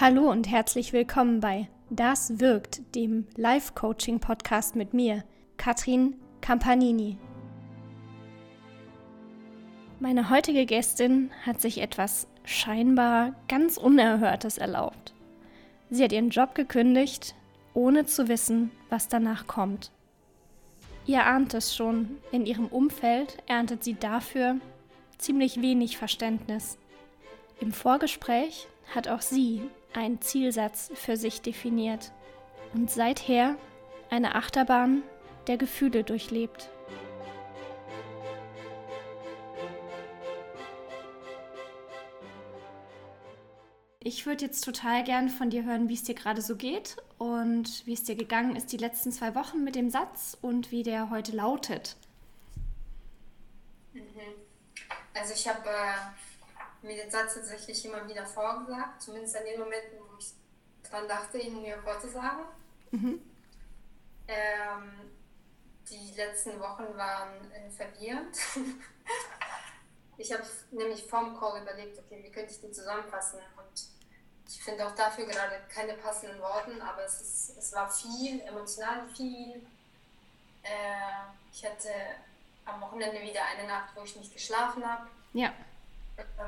Hallo und herzlich willkommen bei Das wirkt, dem Live-Coaching-Podcast mit mir, Katrin Campanini. Meine heutige Gästin hat sich etwas scheinbar ganz Unerhörtes erlaubt. Sie hat ihren Job gekündigt, ohne zu wissen, was danach kommt. Ihr ahnt es schon, in ihrem Umfeld erntet sie dafür ziemlich wenig Verständnis. Im Vorgespräch hat auch sie einen Zielsatz für sich definiert und seither eine Achterbahn der Gefühle durchlebt. Ich würde jetzt total gern von dir hören, wie es dir gerade so geht und wie es dir gegangen ist die letzten zwei Wochen mit dem Satz und wie der heute lautet. Mhm. Also ich habe äh, mir den Satz tatsächlich immer wieder vorgesagt, zumindest an den Momenten, wo ich dran dachte, ihn mir vorzusagen. Mhm. Ähm, die letzten Wochen waren äh, verwirrend. ich habe nämlich vorm Call überlegt, okay, wie könnte ich den zusammenfassen? Und ich finde auch dafür gerade keine passenden Worte, aber es, ist, es war viel, emotional viel. Äh, ich hatte am Wochenende wieder eine Nacht, wo ich nicht geschlafen habe. Ja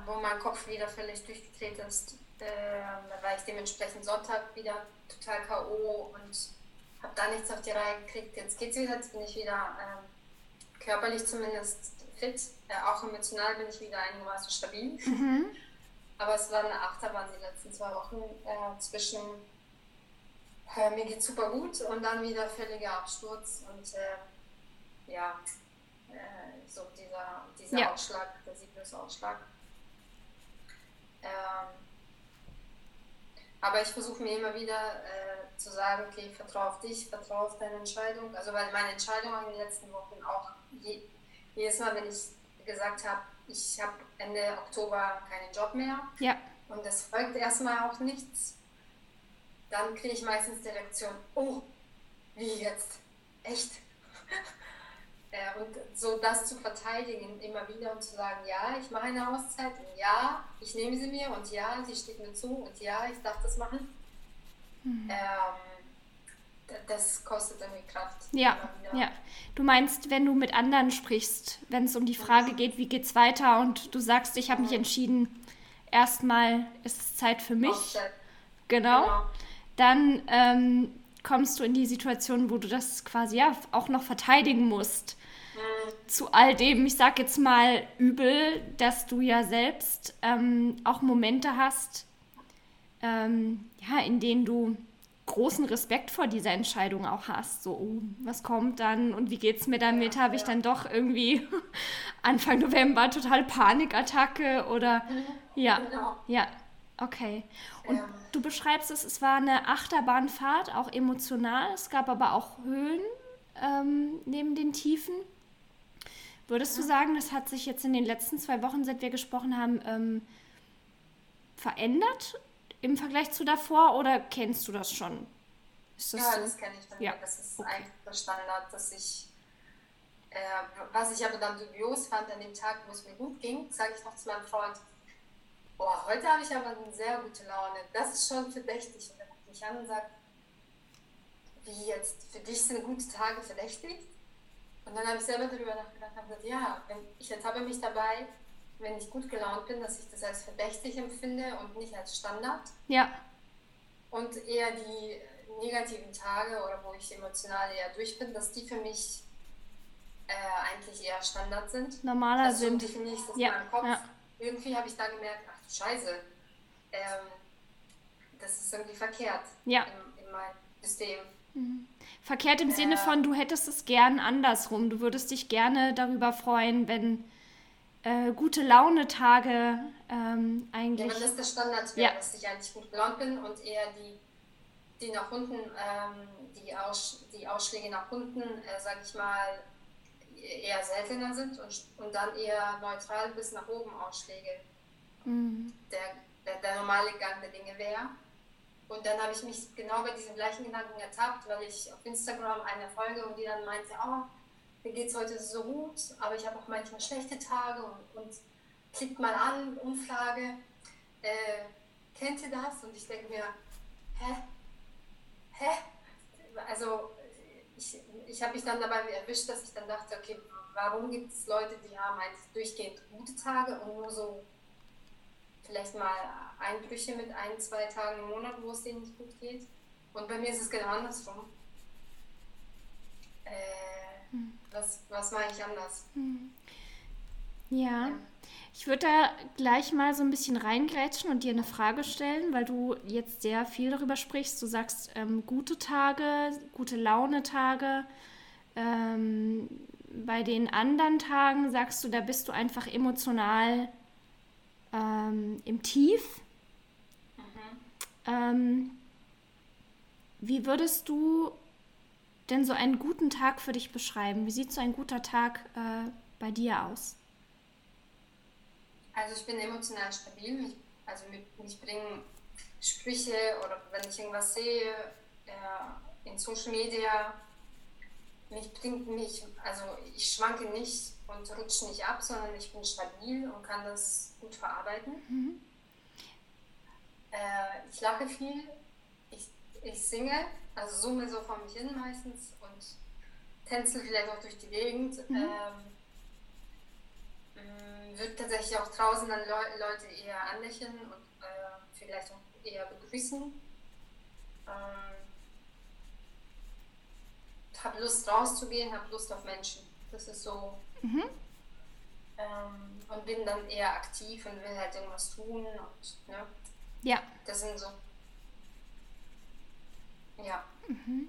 wo mein Kopf wieder völlig durchgedreht ist. Äh, da war ich dementsprechend Sonntag wieder total K.O. und habe da nichts auf die Reihe gekriegt. Jetzt geht's wieder, jetzt bin ich wieder äh, körperlich zumindest fit. Äh, auch emotional bin ich wieder einigermaßen stabil. Mhm. Aber es war eine Achterbahn die letzten zwei Wochen äh, zwischen äh, mir geht super gut und dann wieder völliger Absturz und äh, ja, so dieser, dieser ja. Ausschlag, der Siegesausschlag. Ähm, aber ich versuche mir immer wieder äh, zu sagen, okay, vertraue auf dich, vertraue auf deine Entscheidung. Also weil meine Entscheidung in den letzten Wochen auch je, jedes Mal, wenn ich gesagt habe, ich habe Ende Oktober keinen Job mehr ja. und es folgt erstmal auch nichts, dann kriege ich meistens die Reaktion, oh, wie jetzt? Echt? Äh, und so das zu verteidigen, immer wieder und zu sagen, ja, ich mache eine Auszeit und ja, ich nehme sie mir und ja, sie steht mir zu und ja, ich darf das machen. Mhm. Ähm, das kostet irgendwie Kraft. Ja, ja. Du meinst, wenn du mit anderen sprichst, wenn es um die Frage geht, wie geht's weiter und du sagst, ich habe mich entschieden, erstmal ist es Zeit für mich. Genau. genau. Dann ähm, kommst du in die Situation, wo du das quasi ja auch noch verteidigen musst zu all dem, ich sag jetzt mal übel, dass du ja selbst ähm, auch Momente hast, ähm, ja, in denen du großen Respekt vor dieser Entscheidung auch hast. So, oh, was kommt dann und wie geht's mir damit? Habe ich dann doch irgendwie Anfang November total Panikattacke oder mhm. ja, genau. ja, okay. Und ja. du beschreibst es, es war eine Achterbahnfahrt, auch emotional. Es gab aber auch Höhen ähm, neben den Tiefen. Würdest du sagen, das hat sich jetzt in den letzten zwei Wochen, seit wir gesprochen haben, ähm, verändert im Vergleich zu davor oder kennst du das schon? Das ja, das kenne ich dann. Ja. Das ist okay. eigentlich der Standard, dass ich, äh, was ich aber dann dubios fand an dem Tag, wo es mir gut ging, sage ich noch zu meinem Freund, boah, heute habe ich aber eine sehr gute Laune. Das ist schon verdächtig. Und er guckt mich an und sagt, wie jetzt, für dich sind gute Tage verdächtig? Und dann habe ich selber darüber nachgedacht und gesagt, ja, ich ertappe mich dabei, wenn ich gut gelaunt bin, dass ich das als verdächtig empfinde und nicht als Standard. Ja. Und eher die negativen Tage oder wo ich emotional eher durch bin, dass die für mich äh, eigentlich eher Standard sind. Normaler also sind. Ich nicht, dass ja. Kopf, ja. Irgendwie habe ich da gemerkt, ach du Scheiße, ähm, das ist irgendwie verkehrt ja. in, in meinem System. Mhm. Verkehrt im äh, Sinne von, du hättest es gern andersrum. Du würdest dich gerne darüber freuen, wenn äh, gute Laune-Tage ähm, eigentlich. Ja, wenn das der Standard ja. dass ich eigentlich gut gelaunt bin und eher die, die nach unten, ähm, die, Aus, die Ausschläge nach unten, äh, sag ich mal, eher seltener sind und, und dann eher neutral bis nach oben Ausschläge. Mhm. Der, der, der normale Gang der Dinge wäre. Und dann habe ich mich genau bei diesem gleichen Gedanken ertappt, weil ich auf Instagram eine Folge und die dann meinte, oh, mir geht es heute so gut, aber ich habe auch manchmal schlechte Tage und, und klickt mal an, Umfrage. Äh, kennt ihr das? Und ich denke mir, hä? Hä? Also ich, ich habe mich dann dabei erwischt, dass ich dann dachte, okay, warum gibt es Leute, die haben eigentlich durchgehend gute Tage und nur so vielleicht mal Einbrüche mit ein, zwei Tagen im Monat, wo es denen nicht gut geht. Und bei mir ist es genau andersrum. Äh, hm. was, was mache ich anders? Hm. Ja. ja. Ich würde da gleich mal so ein bisschen reingrätschen und dir eine Frage stellen, weil du jetzt sehr viel darüber sprichst. Du sagst ähm, gute Tage, gute Laune-Tage. Ähm, bei den anderen Tagen sagst du, da bist du einfach emotional ähm, im Tief. Mhm. Ähm, wie würdest du denn so einen guten Tag für dich beschreiben? Wie sieht so ein guter Tag äh, bei dir aus? Also ich bin emotional stabil. Mich, also mit, mich bringen Sprüche oder wenn ich irgendwas sehe äh, in Social Media, mich bringt mich, also ich schwanke nicht und rutsche nicht ab, sondern ich bin stabil und kann das gut verarbeiten. Mhm. Äh, ich lache viel, ich, ich singe, also summe so vor mich hin meistens und tänzel vielleicht auch durch die Gegend. Mhm. Ähm, mm, würde tatsächlich auch draußen dann Le Leute eher anlächeln und äh, vielleicht auch eher begrüßen. Ähm, habe Lust rauszugehen, habe Lust auf Menschen. Das ist so. Mhm. Ähm, und bin dann eher aktiv und will halt irgendwas tun und ne? Ja. Das sind so. Ja. Mhm.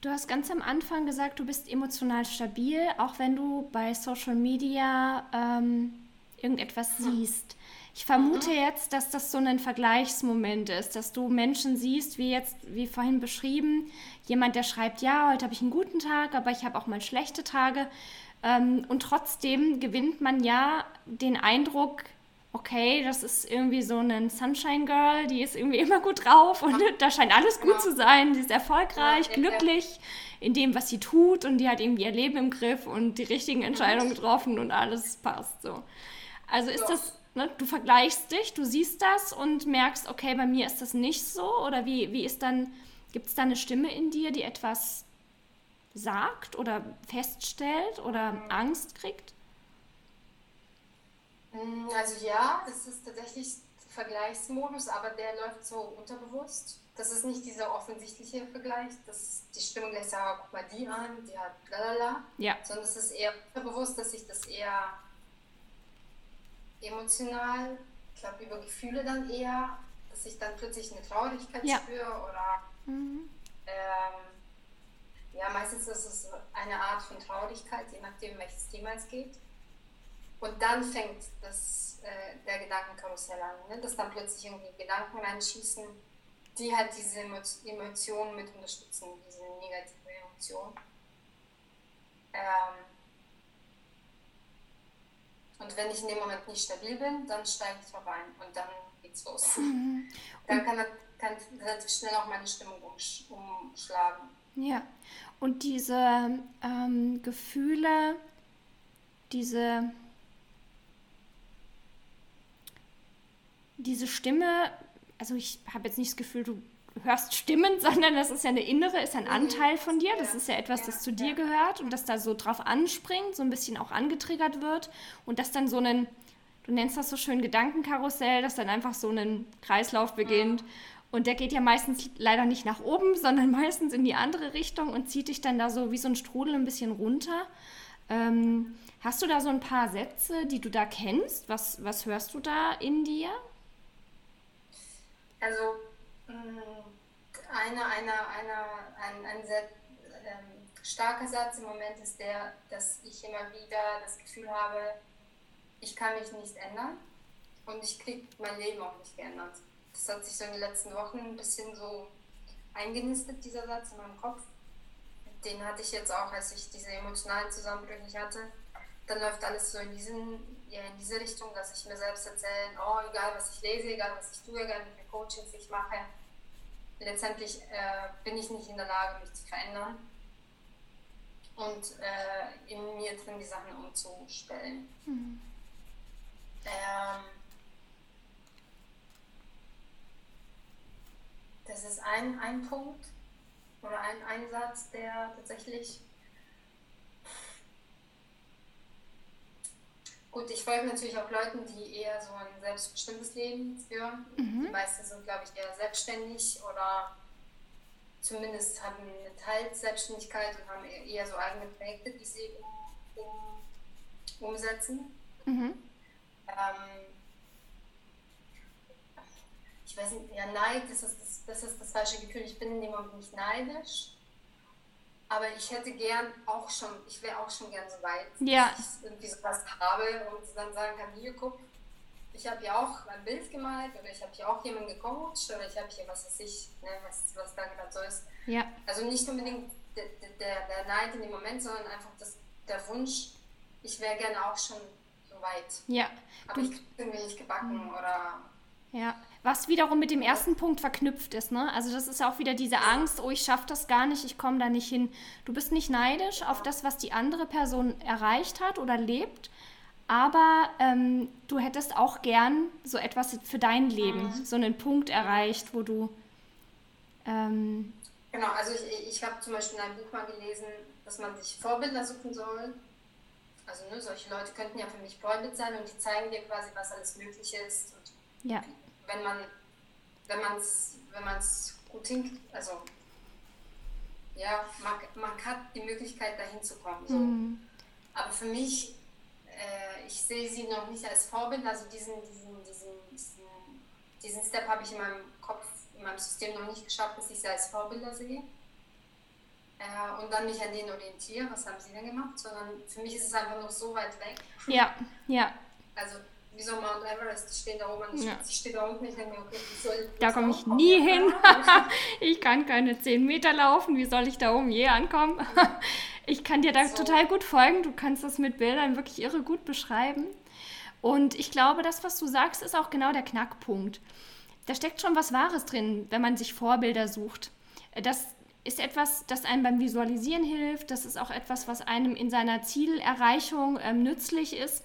Du hast ganz am Anfang gesagt, du bist emotional stabil, auch wenn du bei Social Media ähm, irgendetwas hm. siehst. Ich vermute jetzt, dass das so ein Vergleichsmoment ist, dass du Menschen siehst, wie jetzt, wie vorhin beschrieben, jemand, der schreibt, ja, heute habe ich einen guten Tag, aber ich habe auch mal schlechte Tage. Ähm, und trotzdem gewinnt man ja den Eindruck, okay, das ist irgendwie so ein Sunshine Girl, die ist irgendwie immer gut drauf und da scheint alles gut zu sein, die ist erfolgreich, glücklich in dem, was sie tut und die hat irgendwie ihr Leben im Griff und die richtigen Entscheidungen getroffen und alles passt so. Also ist das ne, du vergleichst dich, du siehst das und merkst, okay, bei mir ist das nicht so? Oder wie, wie ist dann, gibt es da eine Stimme in dir, die etwas sagt oder feststellt oder. Angst kriegt? Mm, also ja, das ist tatsächlich Vergleichsmodus, aber der läuft so unterbewusst. Das ist nicht dieser offensichtliche Vergleich, dass die Stimme gleich sagt, guck mal die an, die hat lalala. Ja. Sondern es ist eher unterbewusst, dass ich das eher emotional, ich glaube über Gefühle dann eher, dass ich dann plötzlich eine Traurigkeit ja. spüre oder mhm. ähm, ja, meistens ist es eine Art von Traurigkeit, je nachdem welches Thema es geht. Und dann fängt das, äh, der Gedankenkarussell an, ne? dass dann plötzlich irgendwie Gedanken reinschießen, die halt diese Emotionen mit unterstützen, diese negative Emotion. Ähm, und wenn ich in dem Moment nicht stabil bin, dann steige ich drauf ein und dann geht's los. Mhm. Dann kann, kann relativ schnell auch meine Stimmung umschlagen. Ja, und diese ähm, Gefühle, diese, diese Stimme, also ich habe jetzt nicht das Gefühl, du hörst Stimmen, sondern das ist ja eine innere, ist ein. Anteil von dir. Das ist ja etwas, das zu dir gehört und das da so drauf anspringt, so ein bisschen auch angetriggert wird und das dann so einen, du nennst das so schön Gedankenkarussell, dass dann einfach so ein Kreislauf beginnt. Und der geht ja meistens leider nicht nach oben, sondern meistens in die andere Richtung und zieht dich dann da so wie so ein Strudel ein bisschen runter. Ähm, hast du da so ein paar Sätze, die du da kennst? Was, was hörst du da in dir? Also eine, eine, eine, ein, ein sehr ähm, starker Satz im Moment ist der, dass ich immer wieder das Gefühl habe, ich kann mich nicht ändern und ich kriege mein Leben auch nicht geändert. Das hat sich so in den letzten Wochen ein bisschen so eingenistet, dieser Satz in meinem Kopf. Den hatte ich jetzt auch, als ich diese emotionalen Zusammenbrüche nicht hatte. Dann läuft alles so in, diesen, ja, in diese Richtung, dass ich mir selbst erzähle, oh, egal was ich lese, egal was ich tue, egal wie viele Coachings ich mache, letztendlich äh, bin ich nicht in der Lage, mich zu verändern und äh, in mir drin die Sachen umzustellen. Mhm. Ähm, das ist ein, ein Punkt oder ein Einsatz, der tatsächlich Gut, ich folge natürlich auch Leuten, die eher so ein selbstbestimmtes Leben führen. Mhm. Die meisten sind, glaube ich, eher selbstständig oder zumindest haben eine Teilselbstständigkeit und haben eher so eigene Projekte, die sie um, um, umsetzen. Mhm. Ähm, ich weiß nicht, ja, Neid, das ist das, das ist das falsche Gefühl. Ich bin in dem Moment nicht neidisch. Aber ich hätte gern auch schon, ich wäre auch schon gern so weit, ja. dass ich irgendwie sowas habe und dann sagen kann, hier guck, ich habe ja auch ein Bild gemalt oder ich habe hier auch jemanden gecoacht oder ich habe hier was weiß ich, ne, was, was da gerade so ist. Ja. Also nicht unbedingt der, der, der Neid in dem Moment, sondern einfach das, der Wunsch, ich wäre gerne auch schon so weit. Ja. Aber du, ich kriege irgendwie nicht gebacken oder ja, was wiederum mit dem ersten Punkt verknüpft ist, ne? Also das ist ja auch wieder diese Angst, oh, ich schaffe das gar nicht, ich komme da nicht hin. Du bist nicht neidisch auf das, was die andere Person erreicht hat oder lebt, aber ähm, du hättest auch gern so etwas für dein Leben, mhm. so einen Punkt erreicht, wo du... Ähm, genau, also ich, ich habe zum Beispiel in einem Buch mal gelesen, dass man sich Vorbilder suchen soll. Also ne, solche Leute könnten ja für mich Vorbild sein und die zeigen dir quasi, was alles möglich ist und ja. Wenn man wenn man es wenn man's gut hinkriegt, also ja, man, man hat die Möglichkeit dahin zu kommen. So. Mhm. Aber für mich, äh, ich sehe sie noch nicht als Vorbild, also diesen, diesen, diesen, diesen, diesen Step habe ich in meinem Kopf, in meinem System noch nicht geschafft, dass ich sie als Vorbilder sehe. Äh, und dann mich an denen orientiere, was haben sie denn gemacht, sondern für mich ist es einfach noch so weit weg. Ja, ja. Also wie so Mount Everest, stehen da oben, ich, ja. ich stehe da unten, ich denke mir, okay, wie soll Da komme ich nie hin. ich kann keine 10 Meter laufen, wie soll ich da oben je ankommen? ich kann dir da so. total gut folgen, du kannst das mit Bildern wirklich irre gut beschreiben. Und ich glaube, das, was du sagst, ist auch genau der Knackpunkt. Da steckt schon was Wahres drin, wenn man sich Vorbilder sucht. Das ist etwas, das einem beim Visualisieren hilft. Das ist auch etwas, was einem in seiner Zielerreichung ähm, nützlich ist.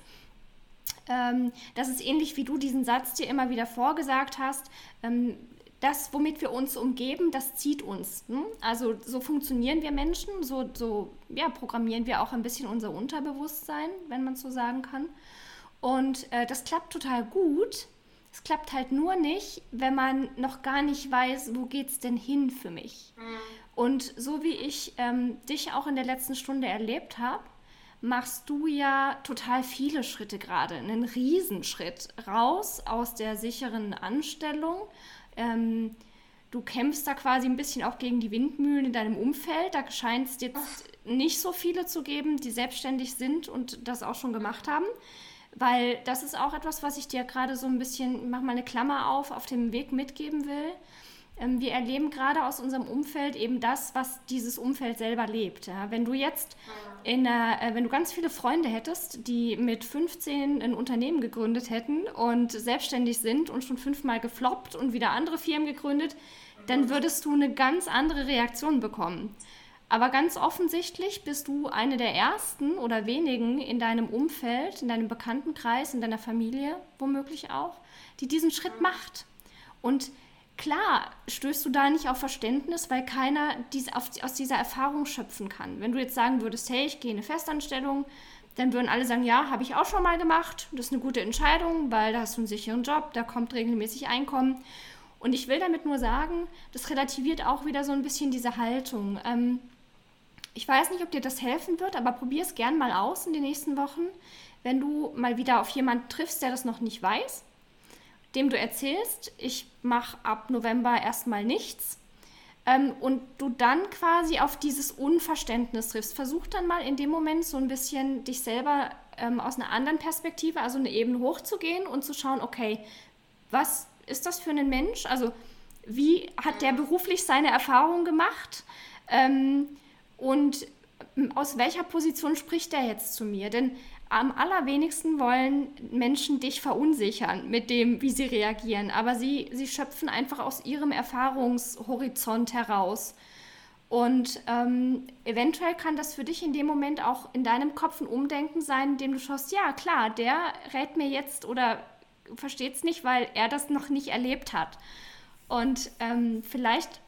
Ähm, das ist ähnlich wie du diesen Satz dir immer wieder vorgesagt hast. Ähm, das, womit wir uns umgeben, das zieht uns. Hm? Also so funktionieren wir Menschen, so, so ja, programmieren wir auch ein bisschen unser Unterbewusstsein, wenn man so sagen kann. Und äh, das klappt total gut. Es klappt halt nur nicht, wenn man noch gar nicht weiß, wo geht es denn hin für mich. Mhm. Und so wie ich ähm, dich auch in der letzten Stunde erlebt habe, machst du ja total viele Schritte gerade, einen Riesenschritt raus aus der sicheren Anstellung. Ähm, du kämpfst da quasi ein bisschen auch gegen die Windmühlen in deinem Umfeld. Da scheint es jetzt nicht so viele zu geben, die selbstständig sind und das auch schon gemacht haben. Weil das ist auch etwas, was ich dir gerade so ein bisschen, mach mal eine Klammer auf, auf dem Weg mitgeben will. Ähm, wir erleben gerade aus unserem Umfeld eben das, was dieses Umfeld selber lebt. Ja? Wenn du jetzt in einer, äh, wenn du ganz viele Freunde hättest, die mit 15 ein Unternehmen gegründet hätten und selbstständig sind und schon fünfmal gefloppt und wieder andere Firmen gegründet, dann würdest du eine ganz andere Reaktion bekommen. Aber ganz offensichtlich bist du eine der ersten oder wenigen in deinem Umfeld, in deinem Bekanntenkreis, in deiner Familie womöglich auch, die diesen Schritt macht. Und klar stößt du da nicht auf Verständnis, weil keiner dies, auf, aus dieser Erfahrung schöpfen kann. Wenn du jetzt sagen würdest, hey, ich gehe in eine Festanstellung, dann würden alle sagen, ja, habe ich auch schon mal gemacht. Das ist eine gute Entscheidung, weil da hast du einen sicheren Job, da kommt regelmäßig Einkommen. Und ich will damit nur sagen, das relativiert auch wieder so ein bisschen diese Haltung. Ähm, ich weiß nicht, ob dir das helfen wird, aber probier es gern mal aus in den nächsten Wochen, wenn du mal wieder auf jemanden triffst, der das noch nicht weiß dem du erzählst, ich mache ab November erstmal nichts. Ähm, und du dann quasi auf dieses Unverständnis triffst. Versuch dann mal in dem Moment so ein bisschen dich selber ähm, aus einer anderen Perspektive, also eine Ebene hochzugehen und zu schauen, okay, was ist das für ein Mensch? Also wie hat der beruflich seine Erfahrungen gemacht? Ähm, und ähm, aus welcher Position spricht der jetzt zu mir? Denn am allerwenigsten wollen Menschen dich verunsichern mit dem, wie sie reagieren, aber sie, sie schöpfen einfach aus ihrem Erfahrungshorizont heraus. Und ähm, eventuell kann das für dich in dem Moment auch in deinem Kopf ein Umdenken sein, in dem du schaust, ja klar, der rät mir jetzt oder versteht es nicht, weil er das noch nicht erlebt hat. Und ähm, vielleicht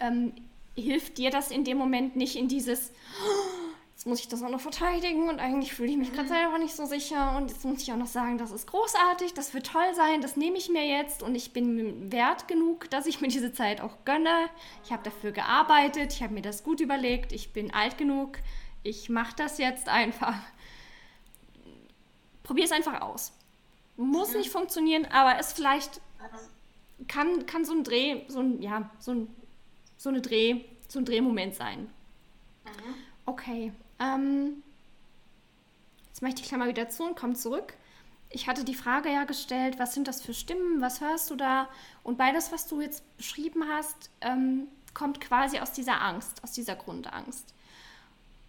ähm, hilft dir das in dem Moment nicht in dieses, muss ich das auch noch verteidigen und eigentlich fühle ich mich gerade selber nicht so sicher und jetzt muss ich auch noch sagen, das ist großartig, das wird toll sein, das nehme ich mir jetzt und ich bin wert genug, dass ich mir diese Zeit auch gönne. Ich habe dafür gearbeitet, ich habe mir das gut überlegt, ich bin alt genug, ich mache das jetzt einfach. Probier es einfach aus. Muss nicht funktionieren, aber es vielleicht kann, kann so ein Dreh, so ein, ja, so ein so, eine Dreh, so ein Drehmoment sein. Mhm. Okay. Ähm, jetzt mache ich die Klammer wieder zu und komme zurück. Ich hatte die Frage ja gestellt, was sind das für Stimmen, was hörst du da? Und beides, was du jetzt beschrieben hast, ähm, kommt quasi aus dieser Angst, aus dieser Grundangst.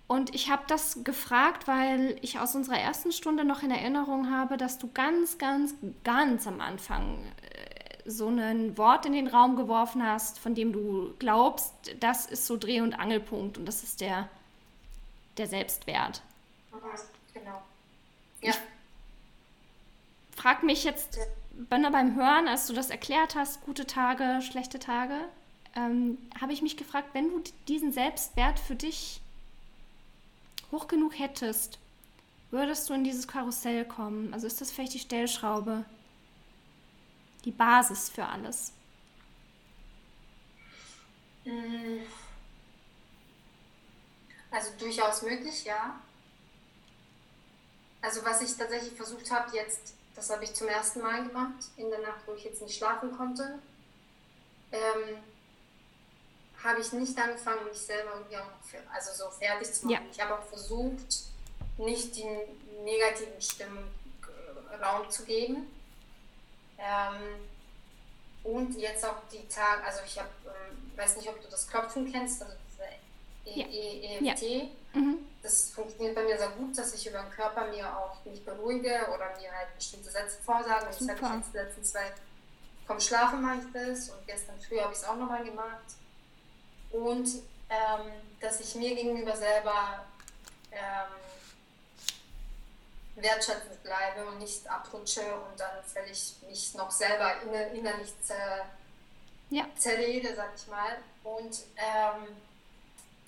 Und ich habe das gefragt, weil ich aus unserer ersten Stunde noch in Erinnerung habe, dass du ganz, ganz, ganz am Anfang so ein Wort in den Raum geworfen hast, von dem du glaubst, das ist so Dreh- und Angelpunkt und das ist der, der Selbstwert. Genau. Ja. Ich frag mich jetzt, Bönner beim Hören, als du das erklärt hast, gute Tage, schlechte Tage, ähm, habe ich mich gefragt, wenn du diesen Selbstwert für dich hoch genug hättest, würdest du in dieses Karussell kommen? Also ist das vielleicht die Stellschraube? die Basis für alles? Mm. Also durchaus möglich, ja. Also was ich tatsächlich versucht habe jetzt, das habe ich zum ersten Mal gemacht, in der Nacht, wo ich jetzt nicht schlafen konnte, ähm, habe ich nicht angefangen, mich selber irgendwie auch für, also so fertig zu machen. Ja. Ich habe auch versucht, nicht die negativen Stimmen Raum zu geben. Ähm, und jetzt auch die Tage, also ich habe, ähm, weiß nicht, ob du das Klopfen kennst, also diese e ja. EFT. Mhm. Das funktioniert bei mir sehr gut, dass ich über den Körper mir auch mich beruhige oder mir halt bestimmte Sätze vorsage. Und das habe ich jetzt die letzten zwei vom Schlafen mache ich das und gestern früh habe ich es auch nochmal gemacht. Und ähm, dass ich mir gegenüber selber ähm, wertschätzend bleibe und nicht abrutsche und dann völlig mich noch selber inner, innerlich zer, ja. zerlede, sag ich mal. Und ähm,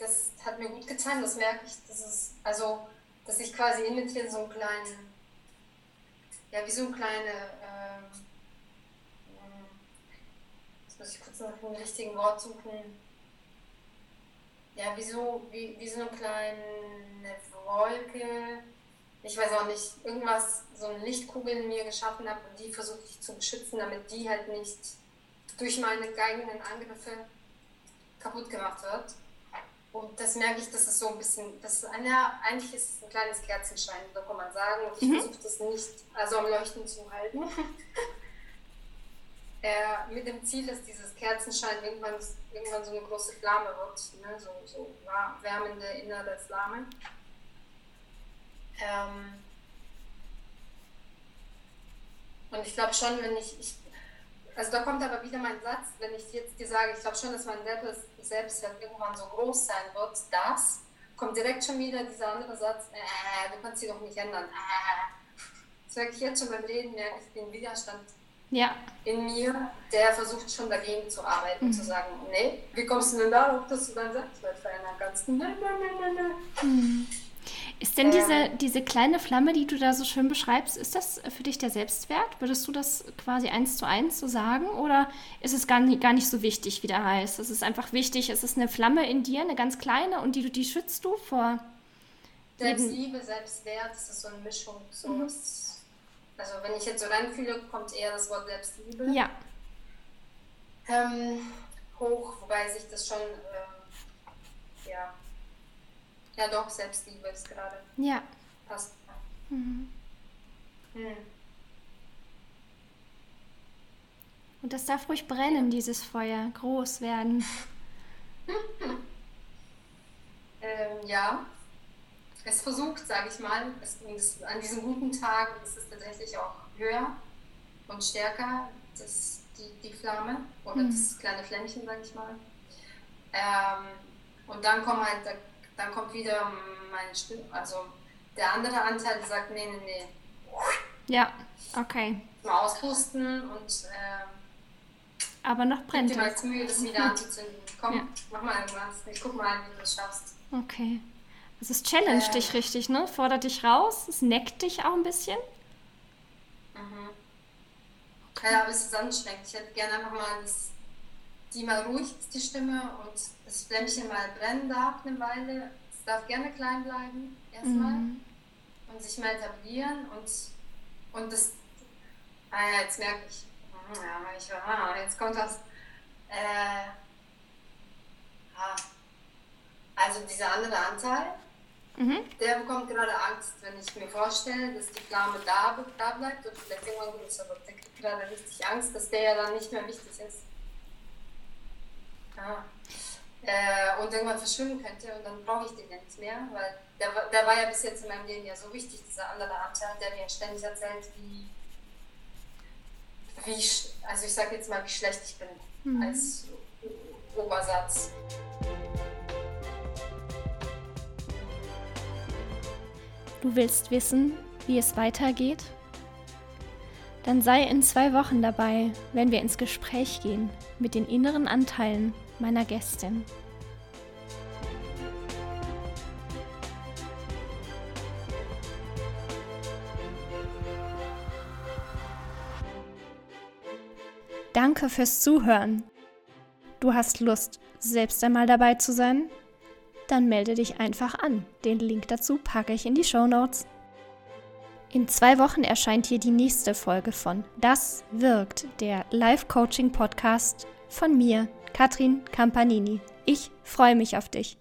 das hat mir gut getan, das merke ich, dass es, also, dass ich quasi in mir drin so einen kleinen, ja, wie so ein kleine, ähm, jetzt muss ich kurz nach dem richtigen Wort suchen, ja, wie so, wie, wie so eine kleine Wolke, ich weiß auch nicht, irgendwas, so eine Lichtkugel in mir geschaffen habe und die versuche ich zu beschützen, damit die halt nicht durch meine eigenen Angriffe kaputt gemacht wird. Und das merke ich, dass es so ein bisschen, das ist eine, eigentlich ist es ein kleines Kerzenschein, so kann man sagen. Und ich mhm. versuche das nicht also am Leuchten zu halten. äh, mit dem Ziel, dass dieses Kerzenschein irgendwann, irgendwann so eine große Flamme wird, ne? so, so wärmende innere Flamme. Ähm, und ich glaube schon, wenn ich, ich, also da kommt aber wieder mein Satz, wenn ich jetzt dir sage, ich glaube schon, dass mein Selbstwert irgendwann so groß sein wird, das kommt direkt schon wieder dieser andere Satz, äh, du kannst sie doch nicht ändern. Äh. Das merke ich jetzt schon beim Reden, merke ich den Widerstand ja. in mir, der versucht schon dagegen zu arbeiten, mhm. zu sagen, nee, wie kommst du denn darauf, dass du dein Selbstwert verändern kannst? Nein, nein, nein, nein, nein. Mhm. Ist denn diese, ähm. diese kleine Flamme, die du da so schön beschreibst, ist das für dich der Selbstwert? Würdest du das quasi eins zu eins so sagen? Oder ist es gar nicht, gar nicht so wichtig, wie der heißt? Es ist einfach wichtig, es ist eine Flamme in dir, eine ganz kleine, und die, die schützt du vor. Selbstliebe, Selbstwert, das ist so eine Mischung. So mhm. also, wenn ich jetzt so reinfühle, kommt eher das Wort Selbstliebe. Ja. Ähm, hoch, wobei sich das schon. Ähm, ja ja, doch, Selbstliebe ist gerade. Ja. Passt. Mhm. Hm. Und das darf ruhig brennen, dieses Feuer, groß werden. ähm, ja, es versucht, sage ich mal, es, es, an diesen guten Tagen ist es tatsächlich auch höher und stärker, das, die, die Flamme oder mhm. das kleine Flämmchen, sage ich mal. Ähm, und dann kommen halt, dann kommt wieder mein Stimme, also der andere Anteil, der sagt, nee, nee, nee. Ja, okay. Mal auspusten und äh, Aber noch brennt Gib dir mal Mühe, das wieder anzuzünden. Komm, ja. mach mal irgendwas. Ich guck mal, wie du das schaffst. Okay. Also es challenge äh. dich richtig, ne? Fordert dich raus, es neckt dich auch ein bisschen. Mhm. Okay. Ja, aber es ist anstrengend. Ich hätte gerne einfach mal, dass die mal ruhig ist, die Stimme, und das Flämmchen mal brennen darf eine Weile. Es darf gerne klein bleiben, erstmal. Mhm. Und sich mal etablieren und, und das. Ah ja, jetzt merke ich. Mhm, ja, ich, ah, jetzt kommt das. Äh, ah, also dieser andere Anteil, mhm. der bekommt gerade Angst, wenn ich mir vorstelle, dass die Flamme da, da bleibt und vielleicht irgendwann größer wird. Der kriegt gerade richtig Angst, dass der ja dann nicht mehr wichtig ist. Ja. Äh, und irgendwann verschwinden könnte und dann brauche ich den ja nicht mehr, weil der, der war ja bis jetzt in meinem Leben ja so wichtig, dieser andere Anteil, der mir ständig erzählt, wie, wie also ich sage jetzt mal, wie schlecht ich bin mhm. als Obersatz. Du willst wissen, wie es weitergeht? Dann sei in zwei Wochen dabei, wenn wir ins Gespräch gehen mit den inneren Anteilen meiner Gästin. Danke fürs Zuhören. Du hast Lust, selbst einmal dabei zu sein? Dann melde dich einfach an. Den Link dazu packe ich in die Show Notes. In zwei Wochen erscheint hier die nächste Folge von Das wirkt, der Live-Coaching-Podcast von mir, Katrin Campanini. Ich freue mich auf dich.